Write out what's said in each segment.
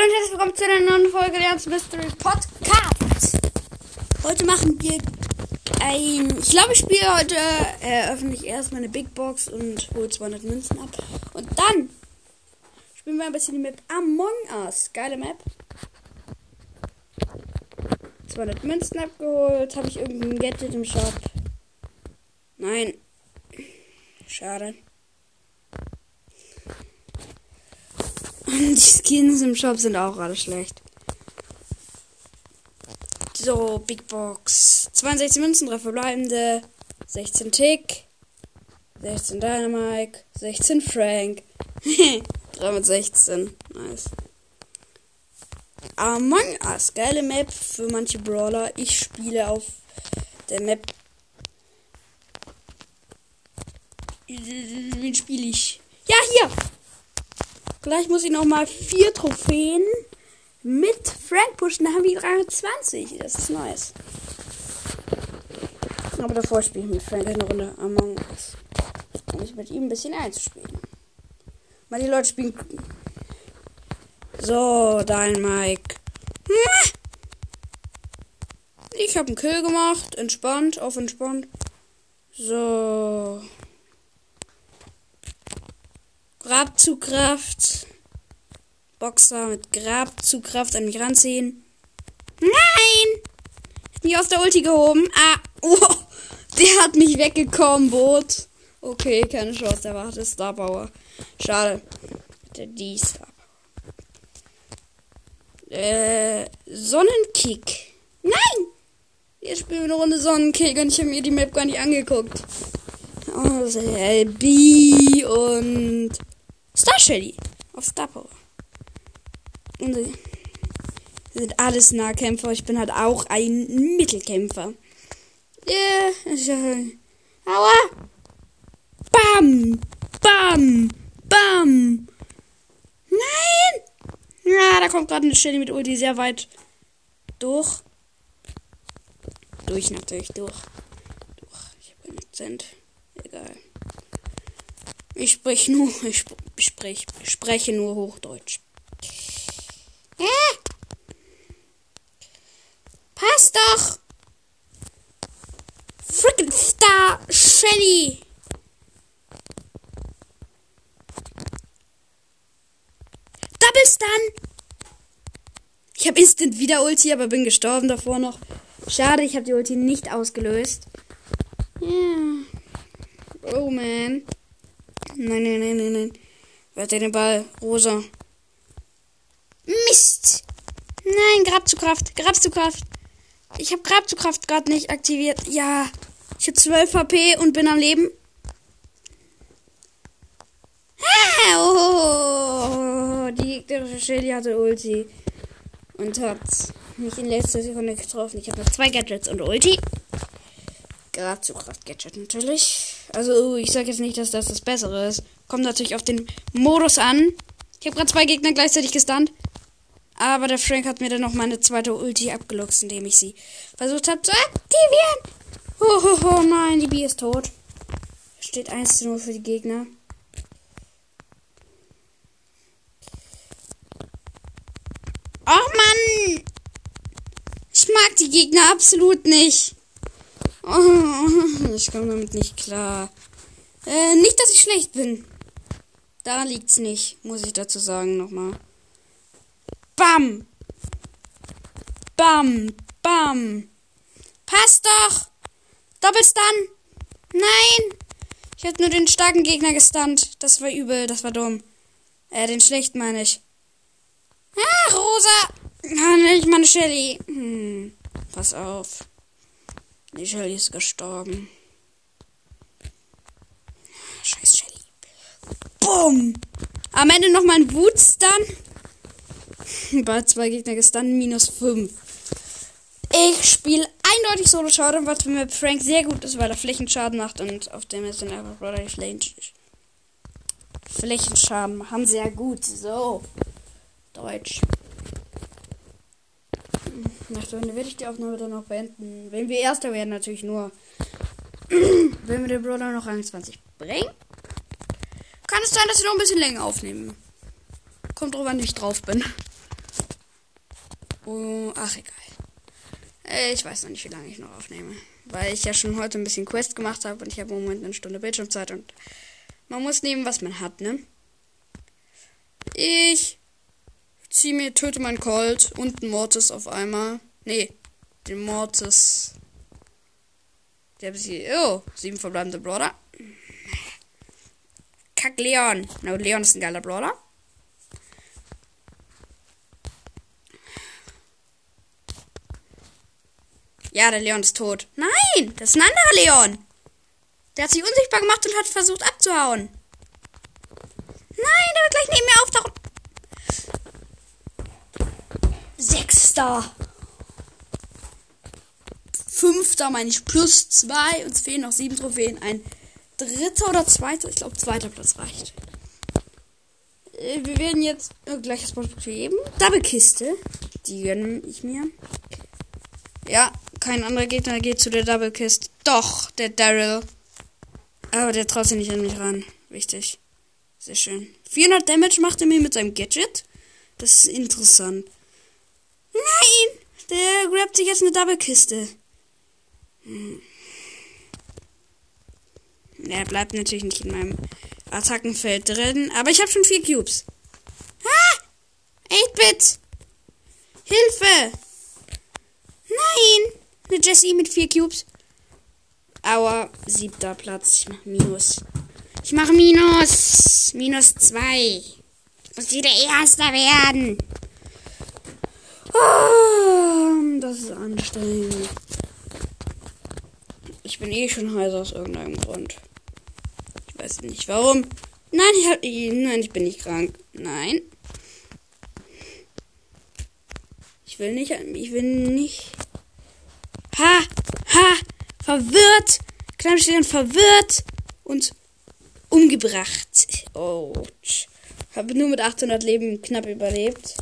Hallo und herzlich willkommen zu einer neuen Folge der Mystery Podcast. Heute machen wir ein. Ich glaube, ich spiele heute. Eröffne ich erst meine Big Box und hole 200 Münzen ab. Und dann spielen wir ein bisschen die Map Among Us. Geile Map. 200 Münzen abgeholt. Habe ich irgendein Gadget im Shop? Nein. Schade. Die Skins im Shop sind auch alle schlecht. So, Big Box. 62 Münzen, 3 verbleibende. 16 Tick. 16 Dynamite. 16 Frank. 3 mit 16. Nice. Among Us. Geile Map für manche Brawler. Ich spiele auf der Map. Wen spiele ich? Ja, hier! Gleich muss ich noch mal vier Trophäen mit Frank pushen. Da haben wir 23. Das ist nice. Aber davor spiele ich mit Frank eine Runde Among Us. Um mich mit ihm ein bisschen einzuspielen. Mal die Leute spielen. So, dein Mike. Ich habe einen Kill gemacht. Entspannt, auf entspannt. So. Grabzugkraft. Boxer mit Grabzugkraft an mich ranziehen. Nein! Ist mich aus der Ulti gehoben. Ah, oh, der hat mich weggekommen, Boot. Okay, keine Chance, der war der Starbauer. Schade. Der die Star. Äh, Sonnenkick. Nein! Jetzt spielen wir eine Runde Sonnenkick und ich habe mir die Map gar nicht angeguckt. Oh, LB und Star Shelly auf Star Power. Und sie sind alles Nahkämpfer. Ich bin halt auch ein Mittelkämpfer. Yeah. Aua! Bam! Bam! Bam! Nein! Ja, da kommt gerade eine Shelly mit Ulti sehr weit durch. Durch natürlich, durch. Durch. Ich habe einen Akzent. Egal. Ich spreche nur, ich sprech, spreche nur Hochdeutsch. Hä? Passt doch! Freaking Star Shelly! Double Stun! Ich habe instant wieder Ulti, aber bin gestorben davor noch. Schade, ich habe die Ulti nicht ausgelöst. Ja. Oh man. Nein, nein, nein, nein, nein. Wer hat den Ball? Rosa. Mist! Nein, Grabzugkraft. Grabzugkraft. Ich habe Grabzugkraft gerade nicht aktiviert. Ja. Ich habe 12 HP und bin am Leben. Ah, oh, die gegnerische Shelly hatte Ulti. Und hat mich in letzter Sekunde getroffen. Ich habe noch zwei Gadgets und Ulti. Grabzugkraft-Gadget natürlich. Also, ich sage jetzt nicht, dass das das Bessere ist. Kommt natürlich auf den Modus an. Ich habe gerade zwei Gegner gleichzeitig gestunt. Aber der Frank hat mir dann noch meine zweite Ulti abgeluchst, indem ich sie versucht habe zu aktivieren. Oh, oh, oh nein, die B ist tot. Steht 1 zu 0 für die Gegner. Oh Mann! Ich mag die Gegner absolut nicht. Oh, ich komme damit nicht klar. Äh, nicht, dass ich schlecht bin. Daran liegt's nicht, muss ich dazu sagen nochmal. Bam! Bam! Bam! Passt doch! Doppelstun! Nein! Ich hab nur den starken Gegner gestunt. Das war übel, das war dumm. Äh, den schlechten meine ich. Ah, Rosa! Ah, nicht meine Shelly. Hm, pass auf. Die Shelly ist gestorben. Scheiß Shelly. Bumm! Am Ende noch mal ein Wutstun. Bei zwei Gegner gestunt, minus 5. Ich spiele eindeutig Solo Showdown, was mit Frank sehr gut ist, weil er Flächenschaden macht und auf dem ist dann einfach relativ Flächenschaden machen sehr gut. So. Deutsch. Nach der Runde werde ich die Aufnahme dann noch beenden. Wenn wir Erster werden, natürlich nur. wenn wir den Brawler noch Rang 20 bringen, kann es sein, dass wir noch ein bisschen länger aufnehmen. Kommt an, wie ich drauf bin. Oh, ach, egal. Äh, Ich weiß noch nicht, wie lange ich noch aufnehme. Weil ich ja schon heute ein bisschen Quest gemacht habe und ich habe im Moment eine Stunde Bildschirmzeit und man muss nehmen, was man hat, ne? Ich ziehe mir, töte meinen Colt und einen Mortis auf einmal. Nee, den Mortis. Der besiegt. Oh, sieben verbleibende Brawler. Leon. Na, Leon ist ein geiler Brawler. Ja, der Leon ist tot. Nein, das ist ein anderer Leon. Der hat sich unsichtbar gemacht und hat versucht abzuhauen. Nein, der wird gleich neben mir auftauchen. Sechster. Fünfter meine ich plus zwei. Uns fehlen noch sieben Trophäen. Ein dritter oder zweiter? Ich glaube, zweiter Platz reicht. Äh, Wir werden jetzt äh, gleich das Produkt geben. Double-Kiste. Die gönne ich mir. Ja, kein anderer Gegner geht zu der Double-Kiste. Doch, der Daryl. Aber der traut sich nicht an mich ran. Wichtig. Sehr schön. 400 Damage macht er mir mit seinem Gadget. Das ist interessant. Nein! Der grabt sich jetzt eine Double-Kiste. Hm. Er bleibt natürlich nicht in meinem Attackenfeld drin. Aber ich habe schon vier Cubes. Ah! 8-Bit! Hilfe! Nein! Eine Jessie mit vier Cubes. Aua, siebter Platz. Ich mache Minus. Ich mache Minus. Minus zwei. Ich muss wieder Erster werden. Ah, das ist anstrengend. Ich bin eh schon heiß aus irgendeinem Grund. Weiß nicht warum. Nein, ich nein, ich bin nicht krank. Nein. Ich will nicht, ich will nicht. Ha, ha, verwirrt. Kleinstellen verwirrt und umgebracht. Oh. Habe nur mit 800 Leben knapp überlebt.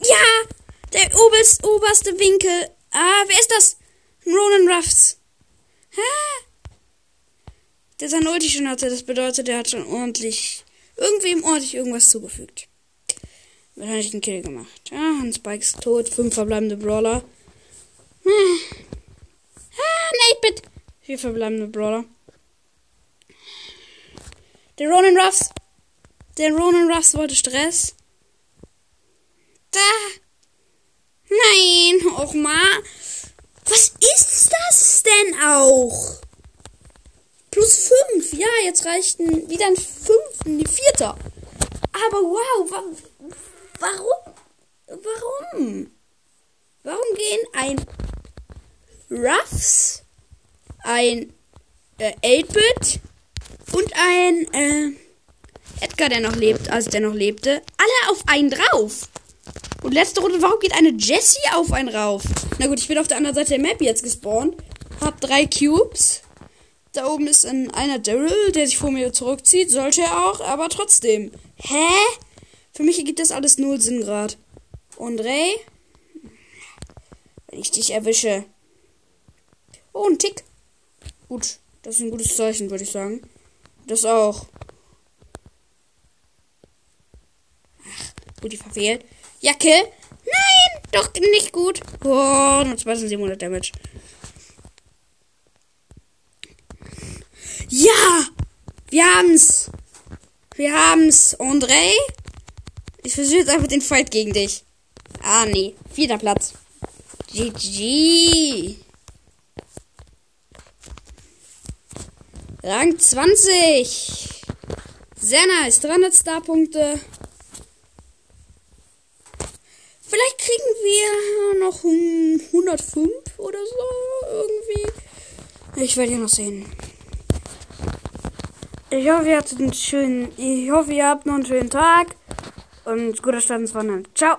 Ja, der oberst, oberste Winkel. Ah, wer ist das? Ronan Ruffs. Hä? Der sein Ulti schon hatte, das bedeutet, er hat schon ordentlich, irgendwem ordentlich irgendwas zugefügt. Wahrscheinlich einen Kill gemacht. Ah, ein Spike ist tot, fünf verbleibende Brawler. Hm. Ah, ein 8-Bit. Vier verbleibende Brawler. Der Ronan Ruffs. Der Ronan Ruffs wollte Stress. Da. Nein, auch mal. Was ist das denn auch? Plus fünf. Ja, jetzt reicht ein, wieder ein fünften, die vierter. Aber wow, wa warum? Warum? Warum gehen ein Ruffs, ein äh, 8-Bit und ein äh, Edgar, der noch lebt, also der noch lebte, alle auf einen drauf? Und letzte Runde, warum geht eine Jessie auf einen rauf? Na gut, ich bin auf der anderen Seite der Map jetzt gespawnt. Hab drei Cubes. Da oben ist ein, einer Daryl, der sich vor mir zurückzieht. Sollte er auch, aber trotzdem. Hä? Für mich ergibt das alles null Sinn gerade. Und Ray? Wenn ich dich erwische. Oh, ein Tick. Gut, das ist ein gutes Zeichen, würde ich sagen. Das auch. Ach, gut, die verfehlt. Jacke? Nein, doch nicht gut. Oh, nur 2700 Damage. Ja, wir haben's. Wir haben's. André? Ich versuche jetzt einfach den Fight gegen dich. Ah, nee. Vierter Platz. GG. Rang 20. Sehr nice. 300 Starpunkte. Vielleicht kriegen wir noch 105 oder so. Irgendwie. Ich werde ja noch sehen. Ich hoffe, ihr hattet einen schönen. Ich hoffe, ihr habt noch einen schönen Tag. Und guter Start ins Wochenende. Ciao.